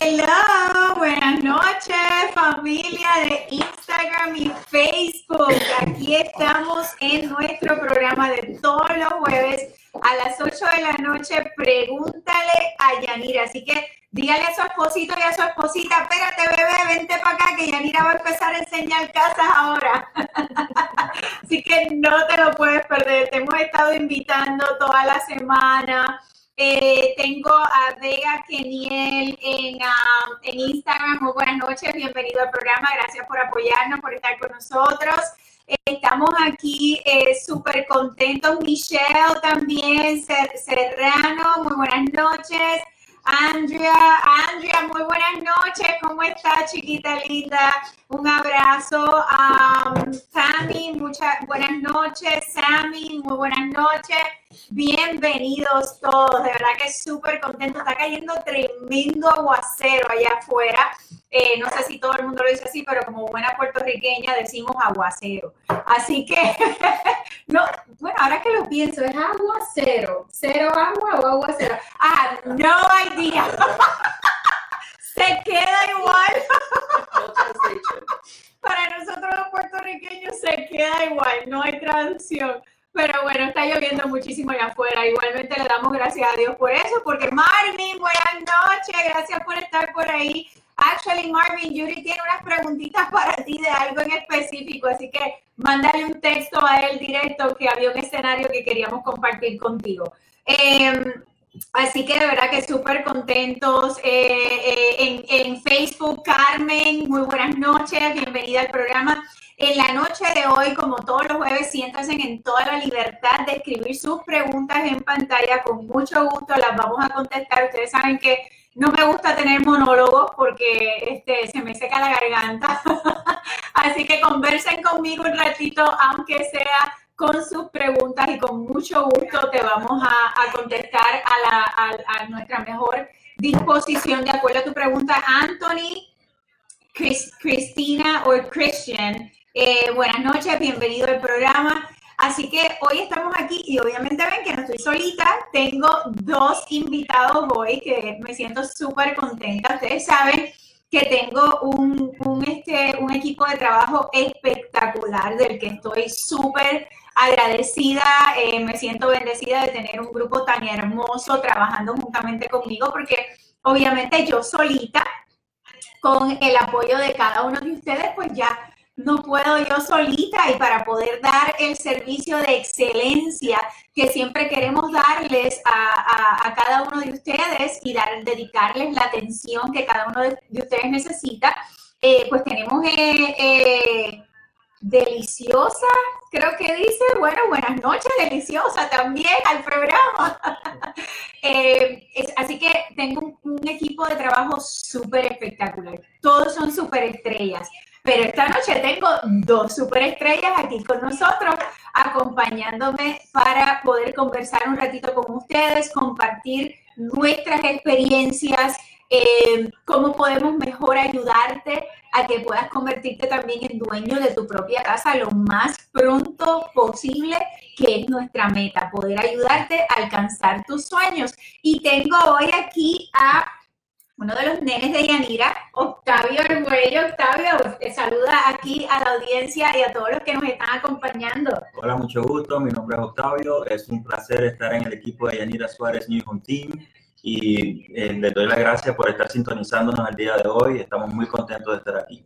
Hello, buenas noches familia de Instagram y Facebook. Aquí estamos en nuestro programa de todos los jueves a las 8 de la noche. Pregúntale a Yanira. Así que dígale a su esposito y a su esposita, espérate bebé, vente para acá que Yanira va a empezar a enseñar casas ahora. Así que no te lo puedes perder. Te hemos estado invitando toda la semana eh, tengo a Vega Keniel en, um, en Instagram. Muy buenas noches, bienvenido al programa. Gracias por apoyarnos, por estar con nosotros. estamos aquí eh, súper contentos. Michelle también, Serrano, muy buenas noches. Andrea, Andrea, muy buenas noches. ¿Cómo estás, chiquita linda? Un abrazo. Um, Sammy, muchas buenas noches. Sammy, muy buenas noches. Bienvenidos todos. De verdad que súper contento. Está cayendo tremendo aguacero allá afuera. Eh, no sé si todo el mundo lo dice así, pero como buena puertorriqueña decimos aguacero. Así que, no, bueno, ahora que lo pienso, es aguacero. ¿Cero agua o aguacero? Ah, no idea. Se queda igual. Para nosotros los puertorriqueños se queda igual, no hay traducción. Pero bueno, está lloviendo muchísimo allá afuera. Igualmente le damos gracias a Dios por eso, porque Marvin, buenas noches, gracias por estar por ahí. Actually, Marvin, Yuri tiene unas preguntitas para ti de algo en específico, así que mándale un texto a él directo que había un escenario que queríamos compartir contigo. Em, así que de verdad que súper contentos. Eh, eh, en, en Facebook, Carmen, muy buenas noches, bienvenida al programa. En la noche de hoy, como todos los jueves, siéntanse en toda la libertad de escribir sus preguntas en pantalla. Con mucho gusto las vamos a contestar. Ustedes saben que no me gusta tener monólogos porque este, se me seca la garganta. Así que conversen conmigo un ratito, aunque sea con sus preguntas y con mucho gusto te vamos a, contestar a, nuestra mejor disposición de acuerdo a tu pregunta. Anthony, Cristina o Christian, eh, buenas noches, bienvenido al programa. Así que hoy estamos aquí y obviamente ven que no estoy solita, tengo dos invitados hoy que me siento súper contenta. Ustedes saben que tengo un, un, este, un equipo de trabajo espectacular del que estoy súper agradecida, eh, me siento bendecida de tener un grupo tan hermoso trabajando juntamente conmigo porque obviamente yo solita con el apoyo de cada uno de ustedes pues ya no puedo yo solita y para poder dar el servicio de excelencia que siempre queremos darles a, cada uno de ustedes y dar, dedicarles la atención que cada uno de, ustedes necesita, eh, pues tenemos eh, deliciosa, creo que dice, bueno, buenas noches, deliciosa también al programa. así que tengo un, un equipo de trabajo súper espectacular. Todos son súper estrellas. Pero esta noche tengo dos superestrellas aquí con nosotros, acompañándome para poder conversar un ratito con ustedes, compartir nuestras experiencias, eh, cómo podemos mejor ayudarte a que puedas convertirte también en dueño de tu propia casa lo más pronto posible, que es nuestra meta, poder ayudarte a alcanzar tus sueños. Y tengo hoy aquí a uno de los nenes de Yanira, Octavio Arguello. Octavio, te saluda aquí a la audiencia y a todos los que nos están acompañando. Hola, mucho gusto. Mi nombre es Octavio. Es un placer estar en el equipo de Yanira Suárez New Home Team y eh, les doy las gracias por estar sintonizándonos el día de hoy. Estamos muy contentos de estar aquí.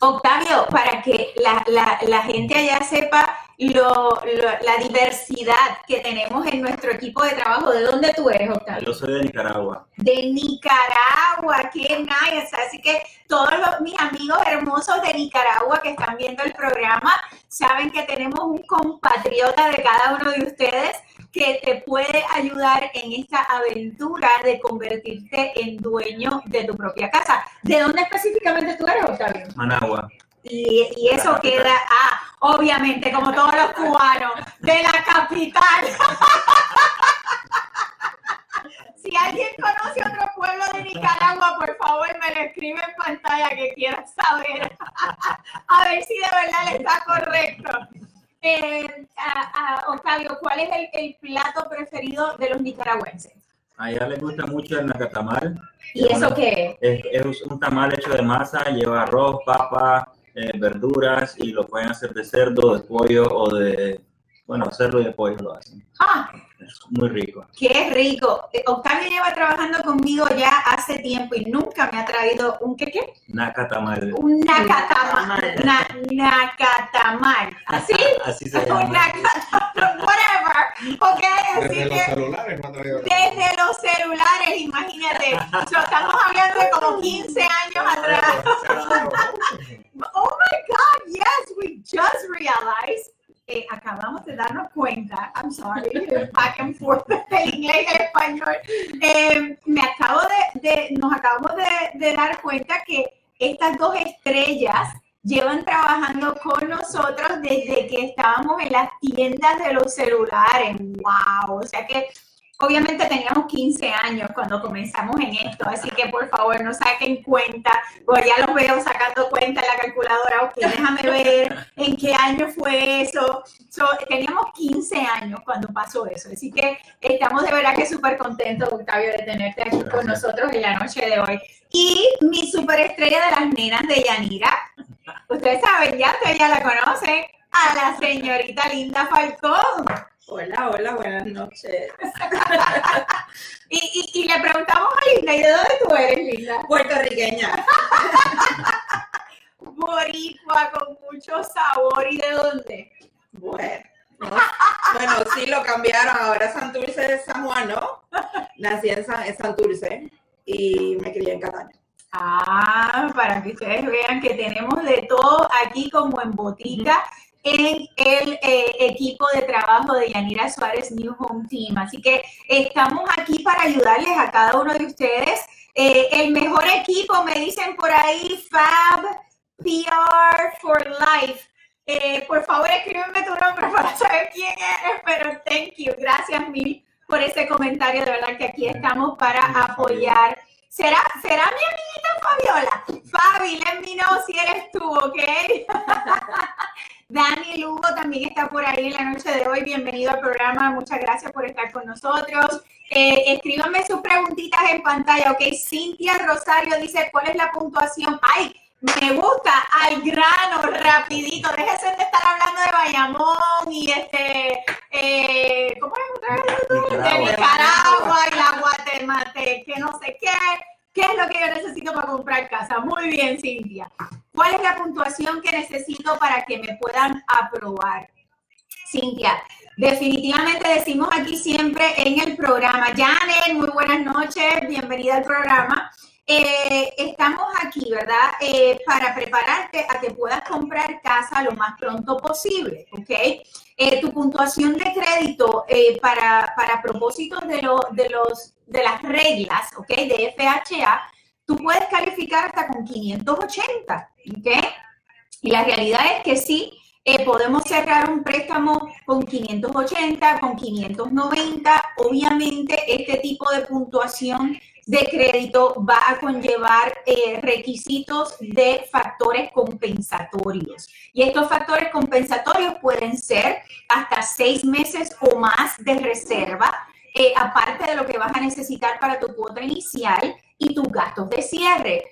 Octavio, para que la, la, la gente allá sepa lo, la diversidad que tenemos en nuestro equipo de trabajo. ¿De dónde tú eres, Octavio? Yo soy de Nicaragua. De Nicaragua, qué nice. Así que todos los, mis amigos hermosos de Nicaragua que están viendo el programa saben que tenemos un compatriota de cada uno de ustedes que te puede ayudar en esta aventura de convertirte en dueño de tu propia casa. ¿De dónde específicamente tú eres, Octavio? Managua. Y, eso queda, ah, obviamente, como todos los cubanos, de la capital. si alguien conoce otro pueblo de Nicaragua, por favor me lo escribe en pantalla que quiero saber. a ver si de verdad le está correcto. Eh, Octavio, ¿cuál es el, plato preferido de los nicaragüenses? A ella le gusta mucho el nacatamal. ¿Y eso qué es? Es un tamal hecho de masa, lleva arroz, papa, eh, verduras y lo pueden hacer de cerdo, de pollo o de, bueno, cerdo y de pollo lo hacen. Ah, muy rico. Qué rico. Eh, Octavio lleva trabajando conmigo ya hace tiempo y nunca me ha traído un qué qué? Nacatamal. Un nacatamal. Na, nacatamal. ¿Así? Así se llama. Un nacatamal. Whatever. Ok, así desde que. los celulares, me ha traído Desde los celulares, imagínate. So, estamos hablando de como 15 años atrás. Oh my God, yes, we just realized. Acabamos de darnos cuenta, I'm sorry, back and forth del inglés y español. Eh, me acabo de, de- nos acabamos de, de dar cuenta que estas dos estrellas llevan trabajando con nosotros desde que estábamos en las tiendas de los celulares. ¡Wow! O sea que obviamente teníamos 15 años cuando comenzamos en esto, así que por favor no saquen cuenta, porque ya los veo sacando cuenta en la calculadora, ok, déjame ver en qué año fue eso. So, teníamos 15 años cuando pasó eso, así que estamos de verdad que súper contentos, Octavio, de tenerte aquí con nosotros en la noche de hoy. Y mi superestrella de las nenas de Yanira, ustedes saben ya, ustedes ya la conocen, a la señorita Linda Falcón. Hola, hola, buenas noches. Y, y, y le preguntamos a Linda, ¿y de dónde tú eres, Linda? Puertorriqueña. Boricua, con mucho sabor. ¿Y de dónde? Bueno, no, bueno, sí lo cambiaron. Ahora es Santurce de San Juan, ¿no? Nací en, San, en Santurce y me crié en Cataño. Ah, para que ustedes vean que tenemos de todo aquí como en botica en el eh, equipo de trabajo de Yanira Suárez New Home Team. Así que estamos aquí para ayudarles a cada uno de ustedes. Eh, el mejor equipo, me dicen por ahí, Fab PR for Life. Eh, por favor, escríbeme tu nombre para saber quién eres, pero thank you. Gracias mil por ese comentario. De verdad que aquí estamos para apoyar. ¿Será, será mi amiguita Fabiola? Fabi, let me know si eres tú, ¿ok? Dani Lugo también está por ahí la noche de hoy. Bienvenido al programa. Muchas gracias por estar con nosotros. Eh, escríbanme sus preguntitas en pantalla, ¿ok? Cintia Rosario dice, ¿cuál es la puntuación? ¡Ay! Me gusta, al grano, rapidito. Déjese de estar hablando de Bayamón y este, eh, ¿cómo es otra vez? De Nicaragua. Nicaragua y la Guatemala, que no sé qué. ¿Qué es lo que yo necesito para comprar casa? Muy bien, Cintia. ¿Cuál es la puntuación que necesito para que me puedan aprobar? Cintia, definitivamente decimos aquí siempre en el programa. Janet, muy buenas noches, bienvenida al programa. Eh, estamos aquí, ¿verdad? Eh, para prepararte a que puedas comprar casa lo más pronto posible, ¿ok? Eh, tu puntuación de crédito para, para propósitos de, lo- de, los, de las reglas, ¿ok? De FHA, tú puedes calificar hasta con 580, ¿ok? Y la realidad es que sí, podemos cerrar un préstamo con 580, con 590. Obviamente, este tipo de puntuación de crédito va a conllevar eh, requisitos de factores compensatorios. Y estos factores compensatorios pueden ser hasta seis meses o más de reserva, eh, aparte de lo que vas a necesitar para tu cuota inicial y tus gastos de cierre.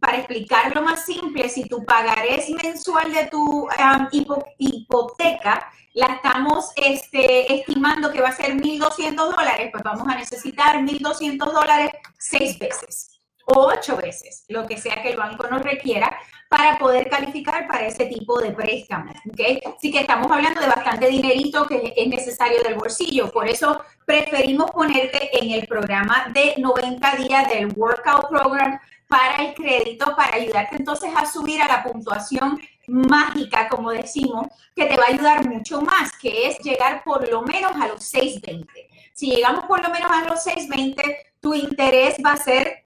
Para explicarlo más simple, si tu pagarés mensual de tu hipo- hipoteca la estamos este, estimando que va a ser 1.200 dólares, pues vamos a necesitar 1.200 dólares seis veces o ocho veces, lo que sea que el banco nos requiera para poder calificar para ese tipo de préstamo. ¿ok? Así que estamos hablando de bastante dinerito que es necesario del bolsillo. Por eso preferimos ponerte en el programa de 90 días del Workout Program para el crédito, para ayudarte entonces a subir a la puntuación mágica, como decimos, que te va a ayudar mucho más, que es llegar por lo menos a los 620. Si llegamos por lo menos a los 620, tu interés va a ser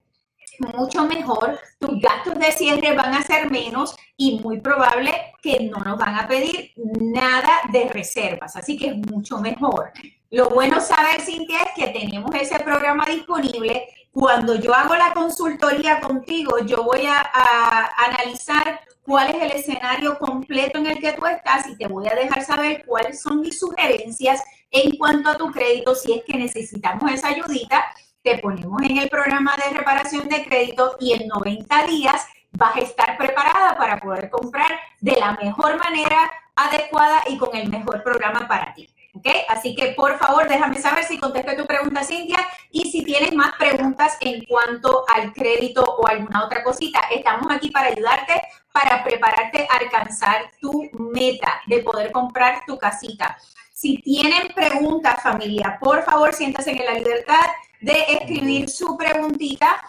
mucho mejor, tus gastos de cierre van a ser menos y muy probable que no nos van a pedir nada de reservas, así que es mucho mejor. Lo bueno saber, Cintia, es que tenemos ese programa disponible. Cuando yo hago la consultoría contigo, yo voy a, a analizar cuál es el escenario completo en el que tú estás y te voy a dejar saber cuáles son mis sugerencias en cuanto a tu crédito. Si es que necesitamos esa ayudita, te ponemos en el programa de reparación de crédito y en 90 días vas a estar preparada para poder comprar de la mejor manera adecuada y con el mejor programa para ti. ¿Ok? Así que por favor déjame saber si contesté tu pregunta, Cintia, y si tienes más preguntas en cuanto al crédito o alguna otra cosita. Estamos aquí para ayudarte, para prepararte a alcanzar tu meta de poder comprar tu casita. Si tienen preguntas, familia, por favor siéntase en la libertad de escribir su preguntita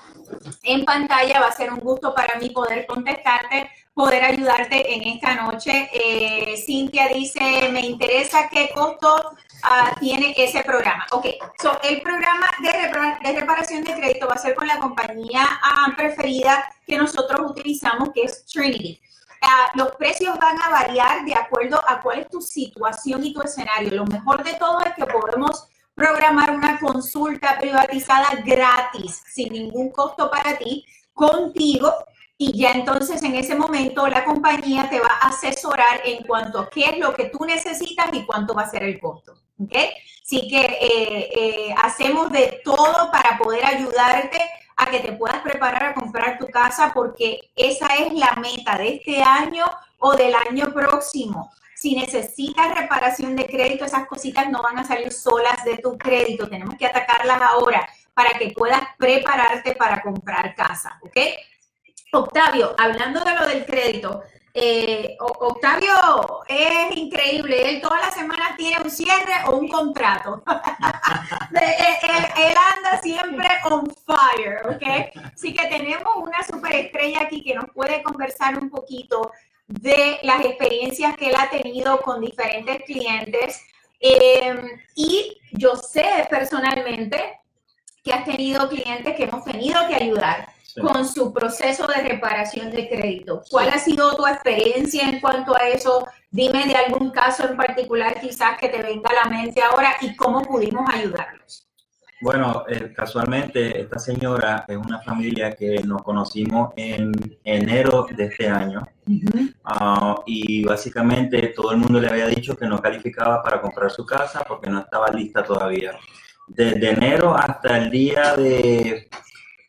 en pantalla. Va a ser un gusto para mí poder contestarte, poder ayudarte en esta noche. Eh, Cintia dice, me interesa qué costo ah, tiene ese programa. Ok, so, el programa de, reparación de crédito va a ser con la compañía ah, preferida que nosotros utilizamos, que es Trinity. Ah, los precios van a variar de acuerdo a cuál es tu situación y tu escenario. Lo mejor de todo es que podemos programar una consulta privatizada gratis, sin ningún costo para ti, contigo. Y ya entonces en ese momento la compañía te va a asesorar en cuanto a qué es lo que tú necesitas y cuánto va a ser el costo. ¿Ok? Así que eh, eh, hacemos de todo para poder ayudarte a que te puedas preparar a comprar tu casa porque esa es la meta de este año o del año próximo. Si necesitas reparación de crédito, esas cositas no van a salir solas de tu crédito. Tenemos que atacarlas ahora para que puedas prepararte para comprar casa, ¿ok? Octavio, hablando de lo del crédito, eh, Octavio es increíble, él todas las semanas tiene un cierre o un contrato. él, anda siempre on fire, ¿ok? Así que tenemos una superestrella aquí que nos puede conversar un poquito de las experiencias que él ha tenido con diferentes clientes. Em, y yo sé personalmente que has tenido clientes que hemos tenido que ayudar con su proceso de reparación de crédito. ¿Cuál ha sido tu experiencia en cuanto a eso? Dime de algún caso en particular quizás que te venga a la mente ahora y cómo pudimos ayudarlos. Bueno, eh, casualmente esta señora es una familia que nos conocimos en enero de este año ah, y básicamente todo el mundo le había dicho que no calificaba para comprar su casa porque no estaba lista todavía. Desde enero hasta el día de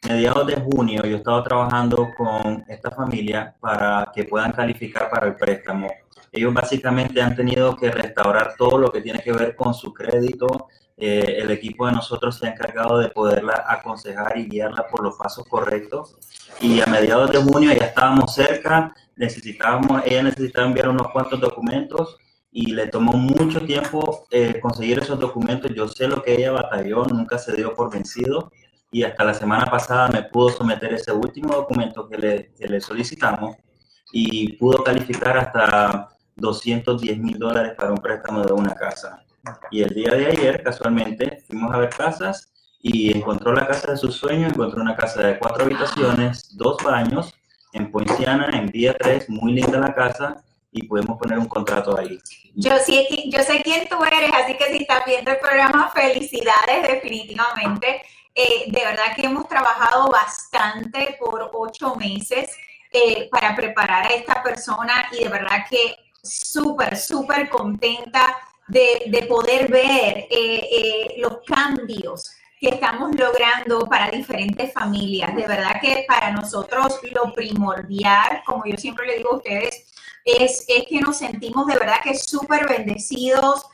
mediados de junio yo he estado trabajando con esta familia para que puedan calificar para el préstamo. Ellos básicamente han tenido que restaurar todo lo que tiene que ver con su crédito, eh, el equipo de nosotros se ha encargado de poderla aconsejar y guiarla por los pasos correctos. Y a mediados de junio ya estábamos cerca, necesitábamos, ella necesitaba enviar unos cuantos documentos y le tomó mucho tiempo eh, conseguir esos documentos. Yo sé lo que ella batalló, nunca se dio por vencido y hasta la semana pasada me pudo someter ese último documento que le, que le solicitamos y pudo calificar hasta 210 mil dólares para un préstamo de una casa. Y el día de ayer, casualmente, fuimos a ver casas y encontró la casa de sus sueños, encontró una casa de cuatro habitaciones, dos baños, en Poinciana, en Vía 3, muy linda la casa, y podemos poner un contrato ahí. Yo, sí, yo sé quién tú eres, así que si estás viendo el programa, felicidades definitivamente. Eh, de verdad que hemos trabajado bastante por ocho meses eh, para preparar a esta persona y de verdad que súper, súper contenta de, poder ver eh, los cambios que estamos logrando para diferentes familias. De verdad que para nosotros lo primordial, como yo siempre le digo a ustedes, es, es que nos sentimos de verdad que súper bendecidos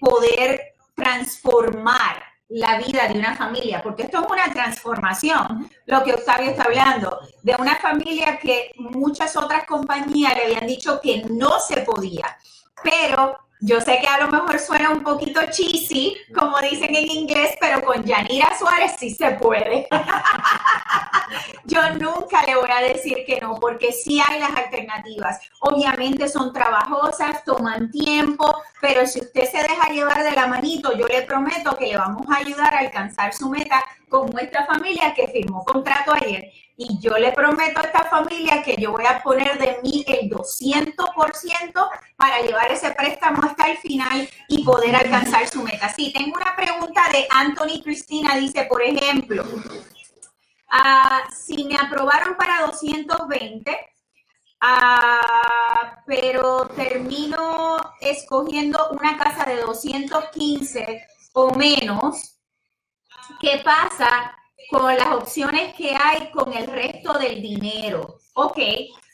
poder transformar la vida de una familia, porque esto es una transformación, lo que Octavio está hablando, de una familia que muchas otras compañías le habían dicho que no se podía, pero yo sé que a lo mejor suena un poquito cheesy, como dicen en inglés, pero con Yanira Suárez sí se puede. Yo nunca le voy a decir que no, porque sí hay las alternativas. Obviamente son trabajosas, toman tiempo, pero si usted se deja llevar de la manito, yo le prometo que le vamos a ayudar a alcanzar su meta con nuestra familia que firmó contrato ayer y yo le prometo a esta familia que yo voy a poner de mí el 200% para llevar ese préstamo hasta el final y poder alcanzar su meta. Sí, tengo una pregunta de Anthony Cristina, dice, por ejemplo, ah, si me aprobaron para 220, uh, pero termino escogiendo una casa de 215 o menos, ¿qué pasa con las opciones que hay con el resto del dinero? Ok,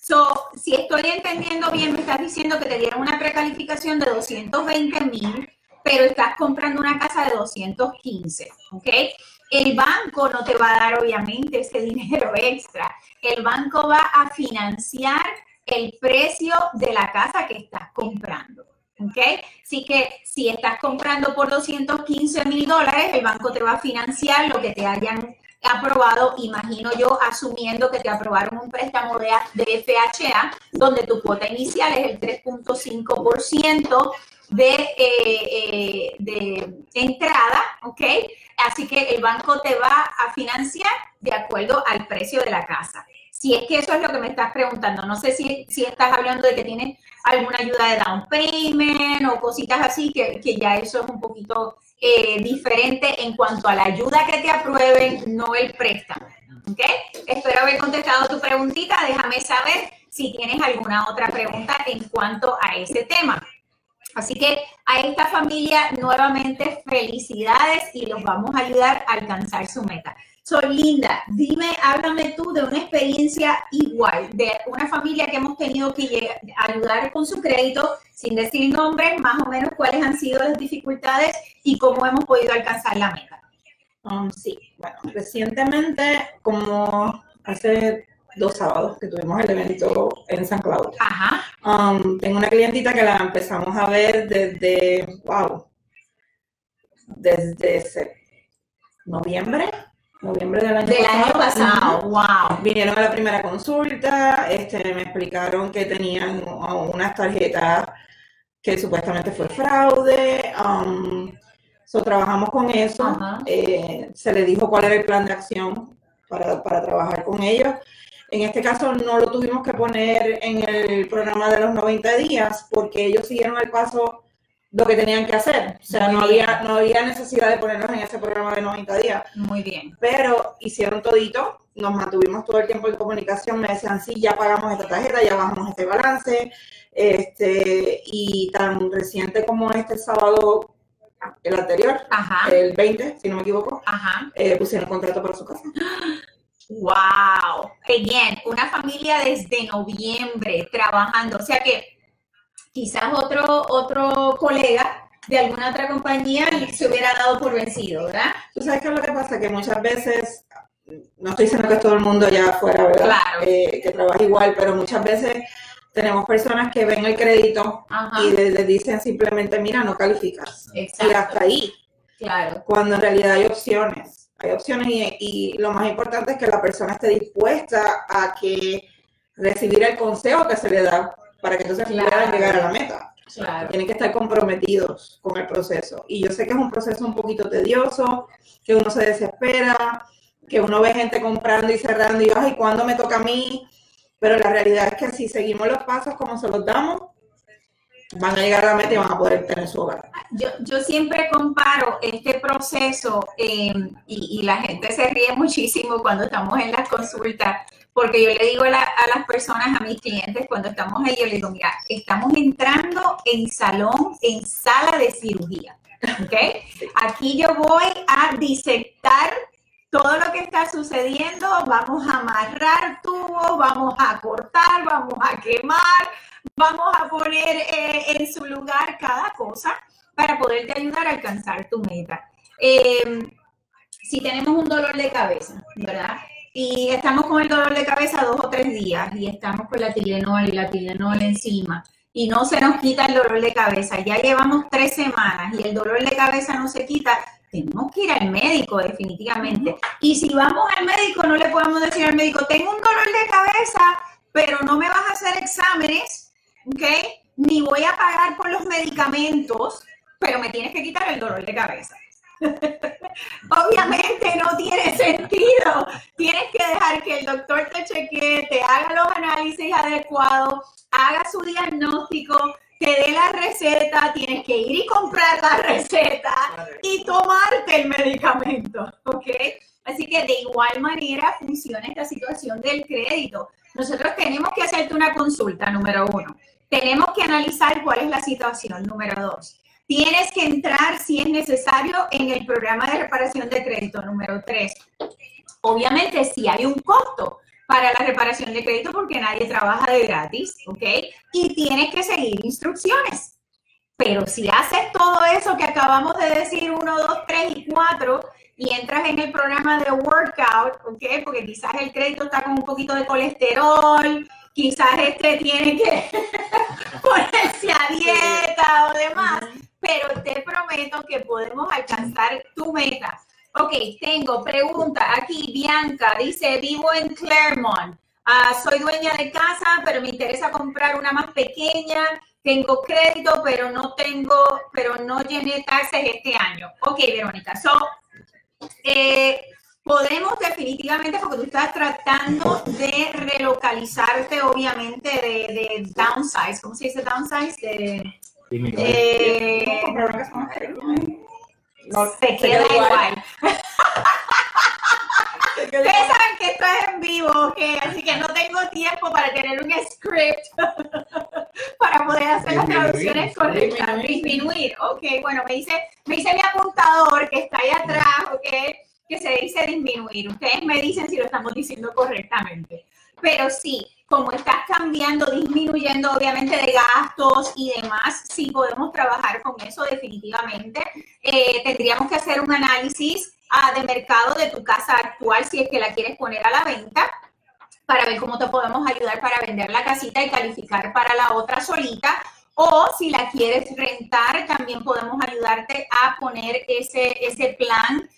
so, si estoy entendiendo bien, me estás diciendo que te dieron una precalificación de 220 mil, pero estás comprando una casa de 215, ¿ok? El banco no te va a dar obviamente ese dinero extra. El banco va a financiar el precio de la casa que estás comprando. ¿Ok? Así que si estás comprando por 215 mil dólares, el banco te va a financiar lo que te hayan aprobado, imagino yo, asumiendo que te aprobaron un préstamo de, de FHA, donde tu cuota inicial es el 3.5% de, eh, eh, de entrada, ¿ok? Así que el banco te va a financiar de acuerdo al precio de la casa. Si es que eso es lo que me estás preguntando, no sé si, si estás hablando de que tienes alguna ayuda de down payment o cositas así, que, que ya eso es un poquito eh, diferente en cuanto a la ayuda que te aprueben, no el préstamo. ¿Ok? Espero haber contestado tu preguntita. Déjame saber si tienes alguna otra pregunta en cuanto a ese tema. Así que a esta familia nuevamente felicidades y los vamos a ayudar a alcanzar su meta. Soy Linda, dime, háblame tú de una experiencia igual, de una familia que hemos tenido que ayudar con su crédito, sin decir nombres, más o menos cuáles han sido las dificultades y cómo hemos podido alcanzar la meta. Um, sí, bueno, recientemente, como hace dos sábados que tuvimos el evento en San Claudio. Ajá. Um, tengo una clientita que la empezamos a ver desde, wow, desde noviembre, noviembre del año Del pasado. año pasado, wow. Vinieron a la primera consulta, este, me explicaron que tenían unas tarjetas que supuestamente fue fraude. Um, so, trabajamos con eso. Eh, se le dijo cuál era el plan de acción para, para trabajar con ellos. En este caso no lo tuvimos que poner en el programa de los 90 días porque ellos siguieron el paso lo que tenían que hacer. O sea, Muy no bien. había, no había necesidad de ponerlos en ese programa de 90 días Muy bien. pero hicieron todito, nos mantuvimos todo el tiempo en comunicación, me decían, sí, ya pagamos esta tarjeta, ya bajamos este balance, este, y tan reciente como este sábado, el anterior, Ajá, el 20, si no me equivoco, ajá. eh, pusieron contrato para su casa. Wow. Again, una familia desde noviembre trabajando. O sea que quizás otro, otro colega de alguna otra compañía se hubiera dado por vencido, ¿verdad? Tú sabes qué es lo que pasa, que muchas veces, no estoy diciendo que todo el mundo allá afuera, ¿verdad? Claro. Eh, que trabaja igual, pero muchas veces tenemos personas que ven el crédito Ajá. y les, les dicen simplemente, mira, no calificas. Y Exacto. hasta ahí. Claro. cuando en realidad hay opciones. Hay opciones y, y lo más importante es que la persona esté dispuesta a que recibir el consejo que se le da para que entonces Claro. puedan llegar a la meta. Claro. Tienen que estar comprometidos con el proceso. Y yo sé que es un proceso un poquito tedioso, que uno se desespera, que uno ve gente comprando y cerrando y, ay, ¿cuándo me toca a mí? Pero la realidad es que si seguimos los pasos como se los damos, van a llegar a la meta y van a poder tener su hogar. Yo, yo siempre comparo este proceso eh, y, y la gente se ríe muchísimo cuando estamos en las consultas, porque yo le digo a, la- a las personas, a mis clientes, cuando estamos ahí, yo les digo, mira, estamos entrando en salón, en sala de cirugía, ¿ok? Aquí yo voy a disectar todo lo que está sucediendo, vamos a amarrar tubos, vamos a cortar, vamos a quemar, vamos a poner eh, en su lugar cada cosa para poderte ayudar a alcanzar tu meta. Eh, si tenemos un dolor de cabeza, ¿verdad? Y estamos con el dolor de cabeza dos o tres días y estamos con la Tilenol y la Tilenol encima y no se nos quita el dolor de cabeza, ya llevamos tres semanas y el dolor de cabeza no se quita, tenemos que ir al médico definitivamente. Y si vamos al médico, no le podemos decir al médico, tengo un dolor de cabeza, pero no me vas a hacer exámenes, ¿ok? Ni voy a pagar por los medicamentos, pero me tienes que quitar el dolor de cabeza. Obviamente no tiene sentido. Tienes que dejar que el doctor te chequee, te haga los análisis adecuados, haga su diagnóstico, te dé la receta, tienes que ir y comprar la receta y tomarte el medicamento, ¿ok? Así que de igual manera funciona esta situación del crédito. Nosotros tenemos que hacerte una consulta, número uno. Tenemos que analizar cuál es la situación, número dos. Tienes que entrar, si es necesario, en el programa de reparación de crédito, número tres. Obviamente, si hay un costo para la reparación de crédito porque nadie trabaja de gratis, ¿ok? Y tienes que seguir instrucciones. Pero si haces todo eso que acabamos de decir, uno, dos, tres y cuatro, y entras en el programa de workout, ¿ok? Porque quizás el crédito está con un poquito de colesterol, quizás este tiene que ponerse a dieta o demás, pero te prometo que podemos alcanzar tu meta. Ok, tengo pregunta aquí, Bianca dice, vivo en Claremont, ah, soy dueña de casa, pero me interesa comprar una más pequeña, tengo crédito, pero no tengo, pero no llené taxes este año. Ok, Verónica, so, eh, podemos definitivamente, porque tú estás tratando de relocalizarte, obviamente, de, de downsize, ¿cómo se dice downsize? De, no, se queda igual. Ustedes saben que esto es en vivo, ¿ok? Así que no tengo tiempo para tener un script para poder hacer las traducciones correctas. Disminuir, ok. Bueno, me dice, me dice mi apuntador que está ahí atrás, ok, que se dice disminuir. Ustedes me dicen si lo estamos diciendo correctamente. Pero sí, como estás cambiando, disminuyendo obviamente de gastos y demás, sí podemos trabajar con eso definitivamente. Eh, tendríamos que hacer un análisis ah, de mercado de tu casa actual si es que la quieres poner a la venta para ver cómo te podemos ayudar para vender la casita y calificar para la otra solita. O si la quieres rentar, también podemos ayudarte a poner ese, ese plan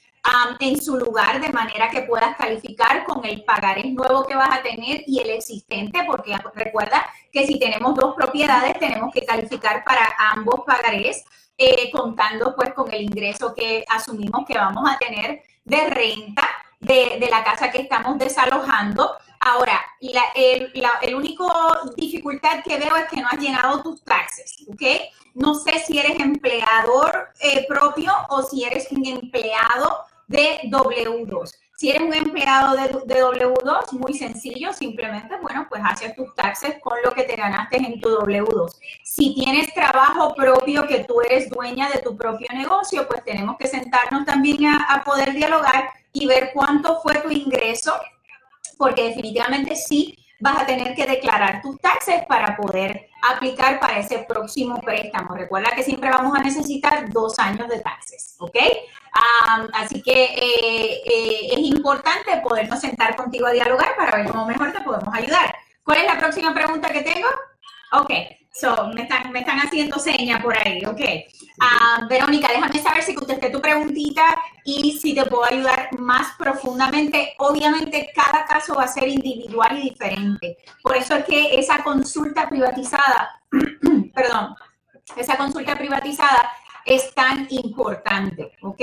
en su lugar de manera que puedas calificar con el pagarés nuevo que vas a tener y el existente, porque recuerda que si tenemos dos propiedades tenemos que calificar para ambos pagarés, eh, contando pues con el ingreso que asumimos que vamos a tener de renta de, la casa que estamos desalojando. Ahora, la, el, la el único dificultad que veo es que no has llenado tus taxes. No sé si eres empleador eh, propio o si eres un empleado de W2. Si eres un empleado de, W2, muy sencillo, simplemente, bueno, pues haces tus taxes con lo que te ganaste en tu W2. Si tienes trabajo propio, que tú eres dueña de tu propio negocio, pues tenemos que sentarnos también a, poder dialogar y ver cuánto fue tu ingreso, porque definitivamente sí vas a tener que declarar tus taxes para poder aplicar para ese próximo préstamo. Recuerda que siempre vamos a necesitar dos años de taxes, ¿ok? así que eh, eh, es importante podernos sentar contigo a dialogar para ver cómo mejor te podemos ayudar. ¿Cuál es la próxima pregunta que tengo? Ok, so, me están, me están haciendo señas por ahí, ok. Verónica, déjame saber si contesté tu preguntita y si te puedo ayudar más profundamente. Obviamente, cada caso va a ser individual y diferente. Por eso es que esa consulta privatizada, perdón, esa consulta privatizada es tan importante, ¿ok?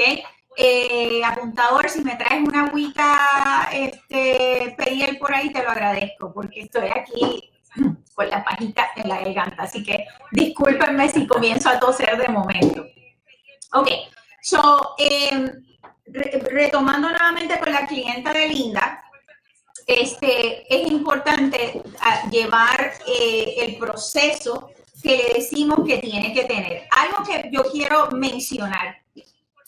Eh, apuntador, si me traes una agüita, este, pedir por ahí, te lo agradezco, porque estoy aquí con la pajita en la garganta. Así que discúlpenme si comienzo a toser de momento. Ok, so, em, retomando nuevamente con la clienta de Linda, este, es importante ah, llevar eh, el proceso que le decimos que tiene que tener. Algo que yo quiero mencionar.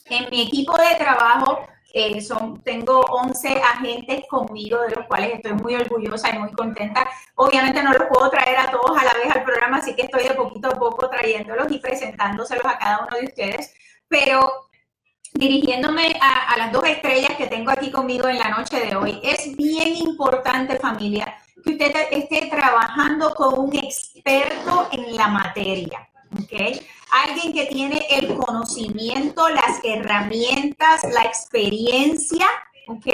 En mi equipo de trabajo eh, son, tengo 11 agentes conmigo, de los cuales estoy muy orgullosa y muy contenta. Obviamente no los puedo traer a todos a la vez al programa, así que estoy de poquito a poco trayéndolos y presentándoselos a cada uno de ustedes. Pero dirigiéndome a, las dos estrellas que tengo aquí conmigo en la noche de hoy, es bien importante familia que usted esté trabajando con un experto en la materia. ¿okay? Alguien que tiene el conocimiento, las herramientas, la experiencia, ¿ok?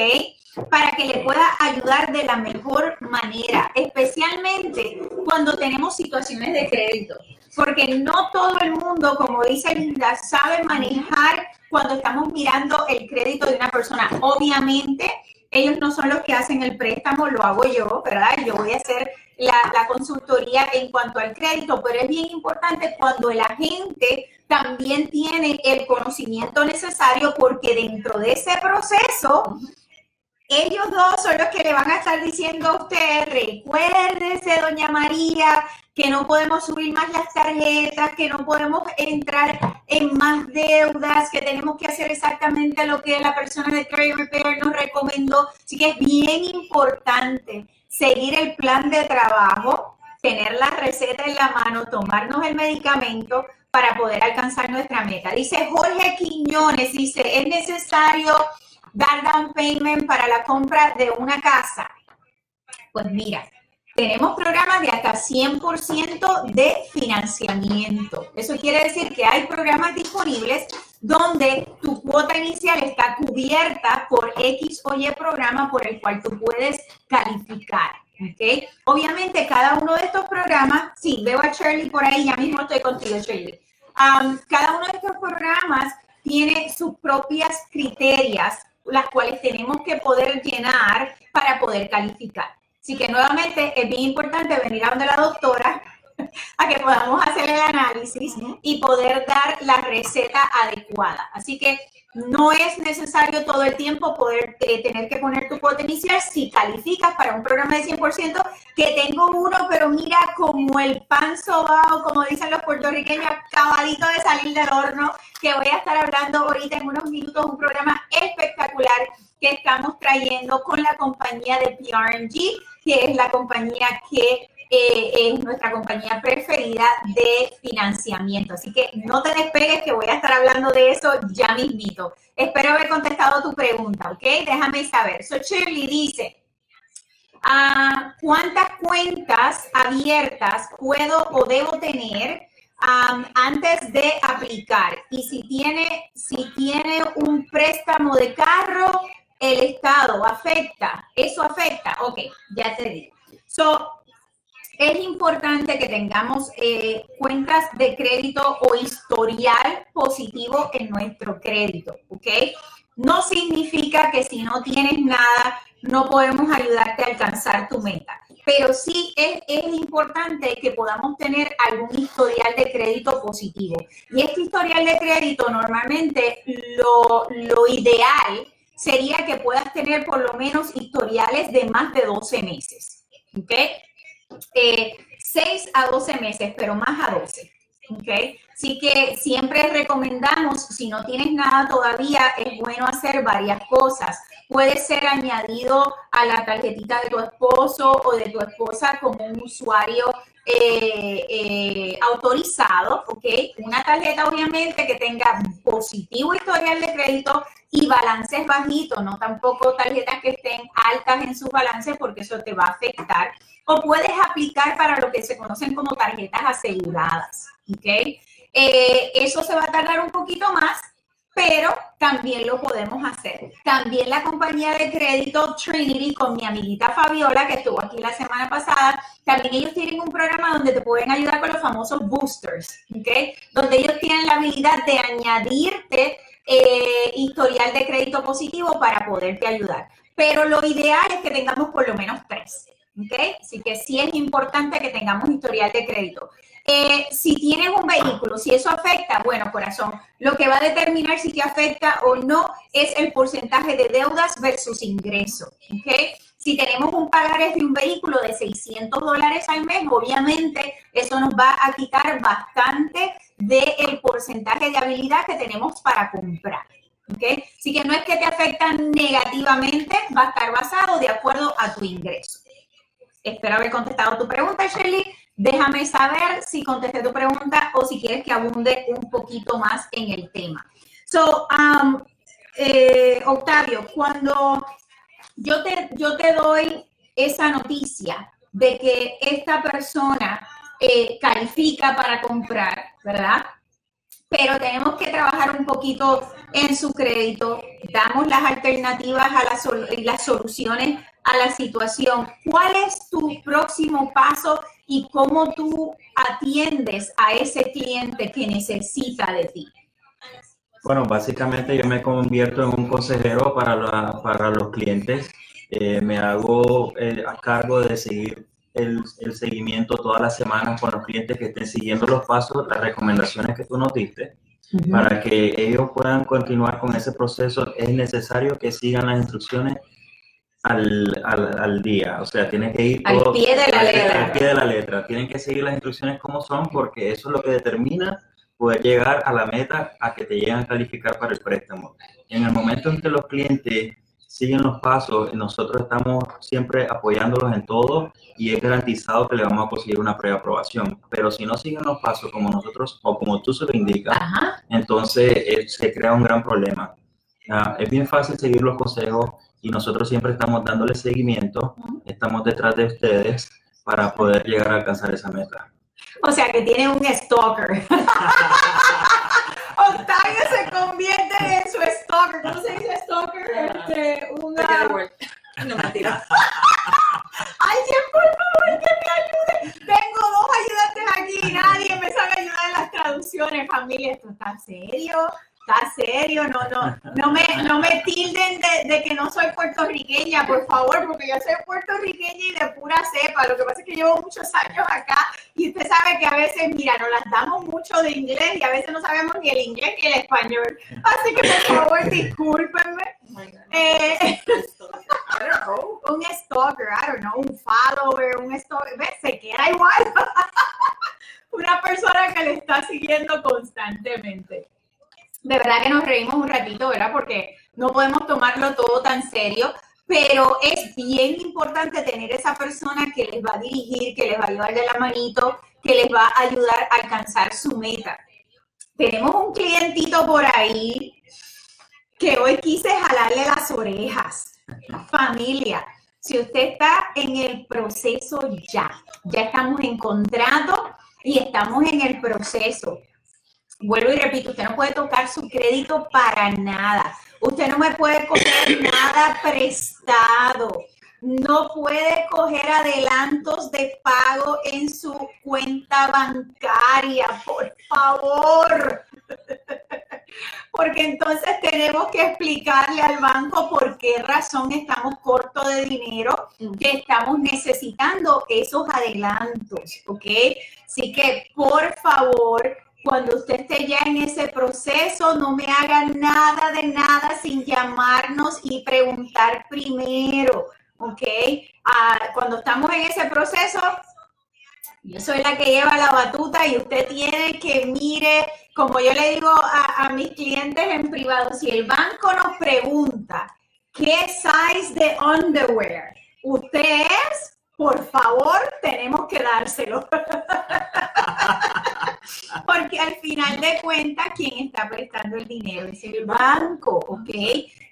Para que le pueda ayudar de la mejor manera, especialmente cuando tenemos situaciones de crédito. Porque no todo el mundo, como dice Linda, sabe manejar cuando estamos mirando el crédito de una persona. Obviamente, ellos no son los que hacen el préstamo, lo hago yo, ¿verdad? Yo voy a hacer la, consultoría en cuanto al crédito, pero es bien importante cuando el agente también tiene el conocimiento necesario porque dentro de ese proceso ellos dos son los que le van a estar diciendo a usted, recuérdese, doña María, que no podemos subir más las tarjetas, que no podemos entrar en más deudas, que tenemos que hacer exactamente lo que la persona de Credit Repair nos recomendó. Así que es bien importante seguir el plan de trabajo, tener la receta en la mano, tomarnos el medicamento para poder alcanzar nuestra meta. Dice Jorge Quiñones, dice, es necesario dar down payment para la compra de una casa? Pues mira, tenemos programas de hasta 100% de financiamiento. Eso quiere decir que hay programas disponibles donde tu cuota inicial está cubierta por X o Y programa por el cual tú puedes calificar. ¿okay? Obviamente, cada uno de estos programas, sí, veo a Shirley por ahí, ya mismo estoy contigo, Shirley. Um, cada uno de estos programas tiene sus propias criterias las cuales tenemos que poder llenar para poder calificar. Así que nuevamente es bien importante venir a donde la doctora a que podamos hacer el análisis y poder dar la receta adecuada. Así que no es necesario todo el tiempo poder eh, tener que poner tu cuota inicial si calificas para un programa de 100%, que tengo uno, pero mira como el pan sobao, como dicen los puertorriqueños, acabadito de salir del horno, que voy a estar hablando ahorita en unos minutos, un programa espectacular que estamos trayendo con la compañía de PRG, que es la compañía que eh, es nuestra compañía preferida de financiamiento. Así que no te despegues que voy a estar hablando de eso ya mismito. Espero haber contestado tu pregunta, ¿ok? Déjame saber. So Shirley dice, ah, ¿cuántas cuentas abiertas puedo o debo tener antes de aplicar? Y si tiene, si tiene un préstamo de carro, el Estado afecta, eso afecta, ok, ya te digo. So, es importante que tengamos eh, cuentas de crédito o historial positivo en nuestro crédito, ¿ok? No significa que si no tienes nada, no podemos ayudarte a alcanzar tu meta, pero sí es, importante que podamos tener algún historial de crédito positivo. Y este historial de crédito normalmente lo, lo ideal sería que puedas tener por lo menos historiales de más de 12 meses. ¿Ok? Eh, 6 a 12 meses, pero más a 12. ¿ok? Así que siempre recomendamos, si no tienes nada todavía, es bueno hacer varias cosas. Puede ser añadido a la tarjetita de tu esposo o de tu esposa como un usuario eh, eh, autorizado, ¿ok? Una tarjeta obviamente que tenga positivo historial de crédito y balances bajitos, no tampoco tarjetas que estén altas en sus balances porque eso te va a afectar o puedes aplicar para lo que se conocen como tarjetas aseguradas. ¿ok? Eh, eso se va a tardar un poquito más, pero también lo podemos hacer. También la compañía de crédito Trinity con mi amiguita Fabiola, que estuvo aquí la semana pasada, también ellos tienen un programa donde te pueden ayudar con los famosos boosters, ¿ok? Donde ellos tienen la habilidad de añadirte eh, historial de crédito positivo para poderte ayudar. Pero lo ideal es que tengamos por lo menos tres. ¿Ok? Así que sí es importante que tengamos historial de crédito. Eh, si tienes un vehículo, si eso afecta, bueno, corazón, lo que va a determinar si te afecta o no es el porcentaje de deudas versus ingreso, ¿ok? Si tenemos un pagares de un vehículo de 600 dólares al mes, obviamente eso nos va a quitar bastante del porcentaje de habilidad que tenemos para comprar. ¿ok? Así que no es que te afecta negativamente, va a estar basado de acuerdo a tu ingreso. Espero haber contestado tu pregunta, Shirley. Déjame saber si contesté tu pregunta o si quieres que abunde un poquito más en el tema. So, um, eh, Octavio, cuando yo te, yo te doy esa noticia de que esta persona eh, califica para comprar, ¿verdad? Pero tenemos que trabajar un poquito en su crédito, damos las alternativas a las, las soluciones a la situación. ¿Cuál es tu próximo paso y cómo tú atiendes a ese cliente que necesita de ti? Bueno, básicamente yo me convierto en un consejero para, para los clientes. Eh, me hago eh, a cargo de seguir el, el, seguimiento todas las semanas con los clientes que estén siguiendo los pasos, las recomendaciones que tú nos diste. Para que ellos puedan continuar con ese proceso es necesario que sigan las instrucciones al, al, al día, o sea, tiene que ir Al pie de la al- letra. al pie de la letra. Tienen que seguir las instrucciones como son porque eso es lo que determina poder llegar a la meta a que te lleguen a calificar para el préstamo. En el momento en que los clientes siguen los pasos, nosotros estamos siempre apoyándolos en todo y es garantizado que le vamos a conseguir una preaprobación. Pero si no siguen los pasos como nosotros o como tú se lo indicas, Ajá. entonces eh, se crea un gran problema. Ah, es bien fácil seguir los consejos y nosotros siempre estamos dándole seguimiento, estamos detrás de ustedes para poder llegar a alcanzar esa meta. O sea que tiene un stalker. Octavio se convierte en su stalker. ¿Cómo se dice stalker? Este, una... No mentira. Alguien, por favor, que me ayude. Tengo dos ayudantes aquí y nadie me sabe ayudar en las traducciones, familia. Esto está serio. Está serio, no, no, no me, no me tilden de, que no soy puertorriqueña, por favor, porque yo soy puertorriqueña y de pura cepa. Lo que pasa es que llevo muchos años acá y usted sabe que a veces, mira, nos las damos mucho de inglés y a veces no sabemos ni el inglés ni el español. Así que por favor, discúlpenme. Eh, un stalker, I don't know, un follower, un stalker, ¿ves? Se queda igual. Una persona que le está siguiendo constantemente. De verdad que nos reímos un ratito, ¿verdad? Porque no podemos tomarlo todo tan serio, pero es bien importante tener esa persona que les va a dirigir, que les va a ayudar de la manito, que les va a ayudar a alcanzar su meta. Tenemos un clientito por ahí que hoy quise jalarle las orejas. Familia, si usted está en el proceso ya, ya estamos en contrato y estamos en el proceso. Vuelvo y repito, usted no puede tocar su crédito para nada. Usted no me puede coger nada prestado. No puede coger adelantos de pago en su cuenta bancaria, por favor porque entonces tenemos que explicarle al banco por qué razón estamos cortos de dinero, que estamos necesitando esos adelantos, ¿ok? Así que, por favor, cuando usted esté ya en ese proceso, no me haga nada de nada sin llamarnos y preguntar primero, ¿ok? Ah, cuando estamos en ese proceso, yo soy la que lleva la batuta y usted tiene que mire, como yo le digo a, a mis clientes en privado, si el banco nos pregunta qué size de underwear usted es, por favor, tenemos que dárselo. Porque al final de cuentas, quien está prestando el dinero es el banco, ¿ok?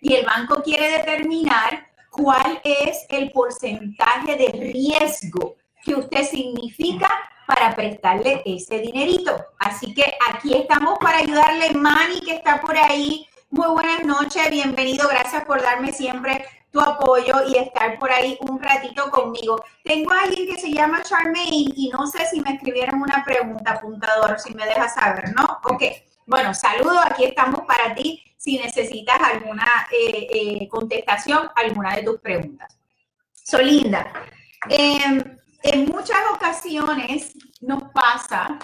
Y el banco quiere determinar cuál es el porcentaje de riesgo que usted significa para prestarle ese dinerito. Así que aquí estamos para ayudarle. Manny, que está por ahí. Muy buenas noches, bienvenido. Gracias por darme siempre tu apoyo y estar por ahí un ratito conmigo. Tengo a alguien que se llama Charmaine y no sé si me escribieron una pregunta, apuntador, si me dejas saber, ¿no? Ok. Bueno, saludo, aquí estamos para ti si necesitas alguna eh, eh, contestación alguna de tus preguntas. Solinda, eh, en muchas ocasiones nos pasa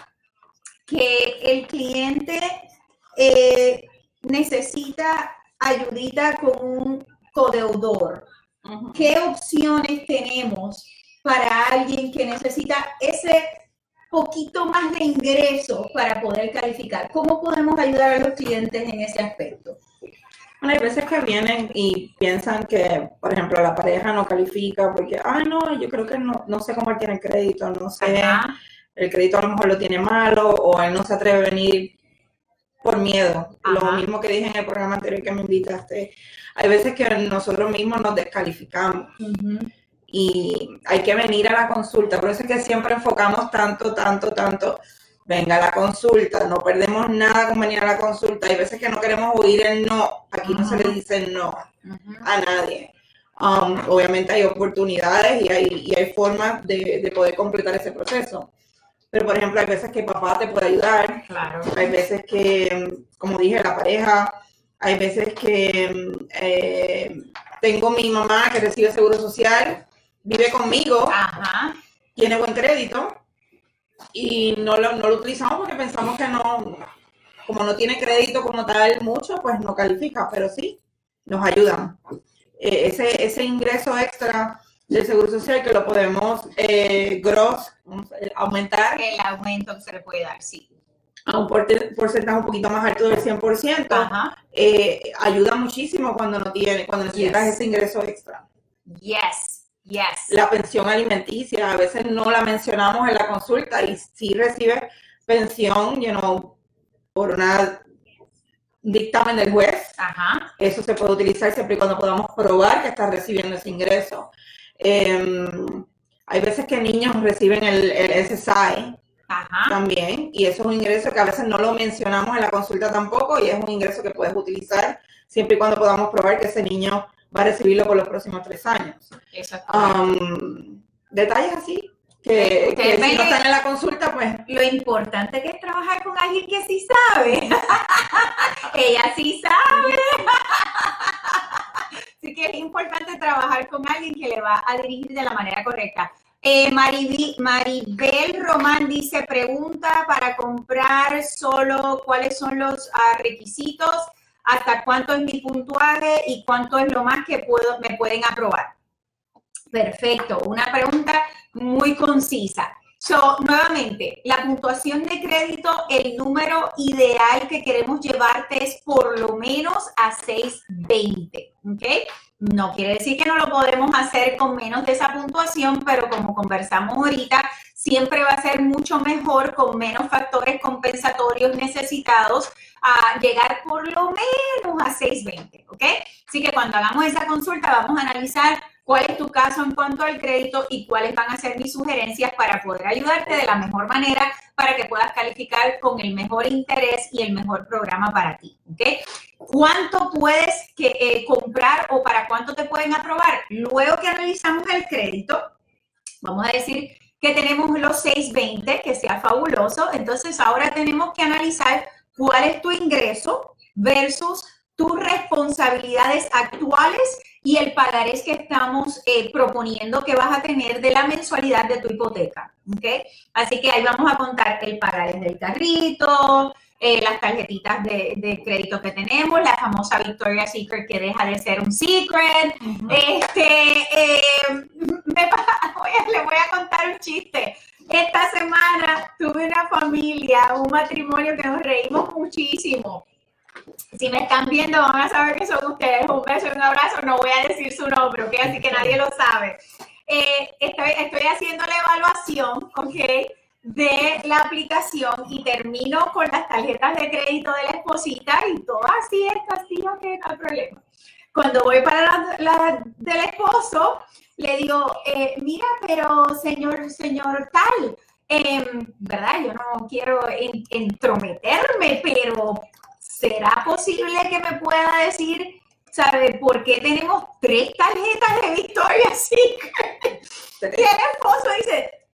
que el cliente eh, necesita ayudita con un codeudor. ¿Qué opciones tenemos para alguien que necesita ese poquito más de ingresos para poder calificar? ¿Cómo podemos ayudar a los clientes en ese aspecto? Bueno, hay veces que vienen y piensan que, por ejemplo, la pareja no califica porque, ah, no, yo creo que no, no sé cómo él tiene el crédito, no sé, Ajá. el crédito a lo mejor lo tiene malo o él no se atreve a venir por miedo. Lo mismo que dije en el programa anterior que me invitaste. Hay veces que nosotros mismos nos descalificamos y hay que venir a la consulta. Por eso es que siempre enfocamos tanto, tanto, tanto. Venga a la consulta, no perdemos nada con venir a la consulta. Hay veces que no queremos oír el no. Aquí no se le dice no a nadie. Um, obviamente hay oportunidades y hay, y hay formas de, de poder completar ese proceso. Pero, por ejemplo, hay veces que papá te puede ayudar, Claro. hay veces que, como dije, la pareja, hay veces que eh, tengo mi mamá que recibe seguro social, vive conmigo, Ajá. tiene buen crédito y no lo, no lo utilizamos porque pensamos que no, como no tiene crédito como tal mucho, pues no califica, pero sí, nos ayudan. eh, ese, ese ingreso extra del Seguro Social que lo podemos eh, gross aumentar. El aumento que se le puede dar, sí. A un porcentaje un poquito más alto del 100%, Ajá. eh, ayuda muchísimo cuando no tiene, cuando necesitas Yes. ese ingreso extra. Yes, yes. La pensión alimenticia, a veces no la mencionamos en la consulta y si recibes pensión, you know, por una dictamen del juez, Ajá. eso se puede utilizar siempre y cuando podamos probar que estás recibiendo ese ingreso. Em, hay veces que niños reciben el, el SSI Ajá. también y eso es un ingreso que a veces no lo mencionamos en la consulta tampoco y es un ingreso que puedes utilizar siempre y cuando podamos probar que ese niño va a recibirlo por los próximos tres años. Um, detalles así que, que si no están en la consulta, pues Lo importante que es trabajar con alguien que sí sabe. Ella sí sabe. Así que es importante trabajar con alguien que le va a dirigir de la manera correcta. Eh, Maribi- Maribel Román dice, pregunta para comprar solo cuáles son los ah, requisitos, hasta cuánto es mi puntuaje y cuánto es lo más que puedo, me pueden aprobar. Perfecto, una pregunta muy concisa. So, nuevamente, la puntuación de crédito, el número ideal que queremos llevarte es por lo menos a 620, ¿ok? No quiere decir que no lo podemos hacer con menos de esa puntuación, pero como conversamos ahorita, siempre va a ser mucho mejor con menos factores compensatorios necesitados a llegar por lo menos a 620, ¿ok? Así que cuando hagamos esa consulta vamos a analizar cuál es tu caso en cuanto al crédito y cuáles van a ser mis sugerencias para poder ayudarte de la mejor manera para que puedas calificar con el mejor interés y el mejor programa para ti. ¿ok? ¿Cuánto puedes que, eh, comprar o para cuánto te pueden aprobar? Luego que analizamos el crédito, vamos a decir que tenemos los 620, que sea fabuloso, entonces ahora tenemos que analizar cuál es tu ingreso versus tus responsabilidades actuales y el pagarés que estamos eh, proponiendo que vas a tener de la mensualidad de tu hipoteca. ¿ok? Así que ahí vamos a contar el pagarés del carrito, eh, las tarjetitas de, de crédito que tenemos, la famosa Victoria's Secret que deja de ser un secret. Este, eh, me le voy a contar un chiste. Esta semana tuve una familia, un matrimonio que nos reímos muchísimo. Si me están viendo, van a saber que son ustedes. Un beso y un abrazo. No voy a decir su nombre, ¿ok? Así que nadie lo sabe. Eh, estoy, estoy haciendo la evaluación, ¿ok? De la aplicación y termino con las tarjetas de crédito de la esposita y todo así es castillo que no hay problema. Cuando voy para la, la del esposo, le digo, eh, mira, pero señor, señor tal, em, ¿verdad? Yo no quiero en- entrometerme, pero ¿será posible que me pueda decir, sabe, por qué tenemos tres tarjetas de Victoria's Secret? Y el esposo dice,